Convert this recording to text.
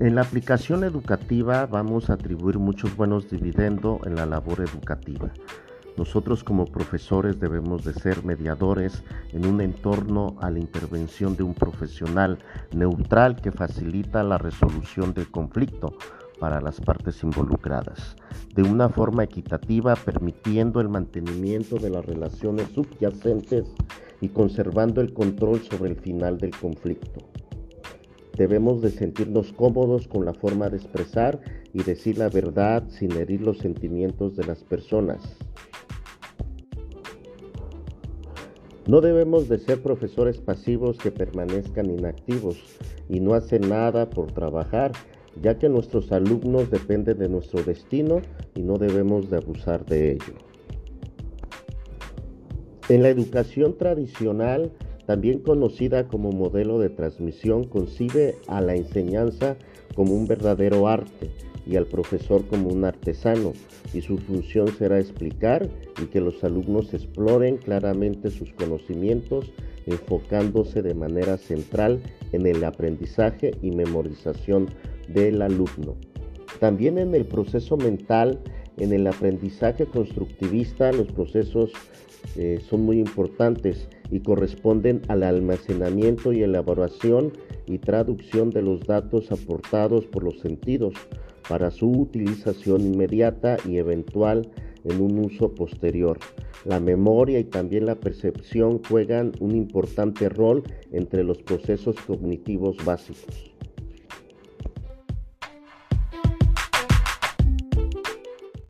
En la aplicación educativa vamos a atribuir muchos buenos dividendos en la labor educativa. Nosotros como profesores debemos de ser mediadores en un entorno a la intervención de un profesional neutral que facilita la resolución del conflicto para las partes involucradas, de una forma equitativa permitiendo el mantenimiento de las relaciones subyacentes y conservando el control sobre el final del conflicto. Debemos de sentirnos cómodos con la forma de expresar y decir la verdad sin herir los sentimientos de las personas. No debemos de ser profesores pasivos que permanezcan inactivos y no hacen nada por trabajar, ya que nuestros alumnos dependen de nuestro destino y no debemos de abusar de ello. En la educación tradicional, también conocida como modelo de transmisión, concibe a la enseñanza como un verdadero arte y al profesor como un artesano, y su función será explicar y que los alumnos exploren claramente sus conocimientos, enfocándose de manera central en el aprendizaje y memorización del alumno. También en el proceso mental, en el aprendizaje constructivista, los procesos eh, son muy importantes y corresponden al almacenamiento y elaboración y traducción de los datos aportados por los sentidos para su utilización inmediata y eventual en un uso posterior. La memoria y también la percepción juegan un importante rol entre los procesos cognitivos básicos.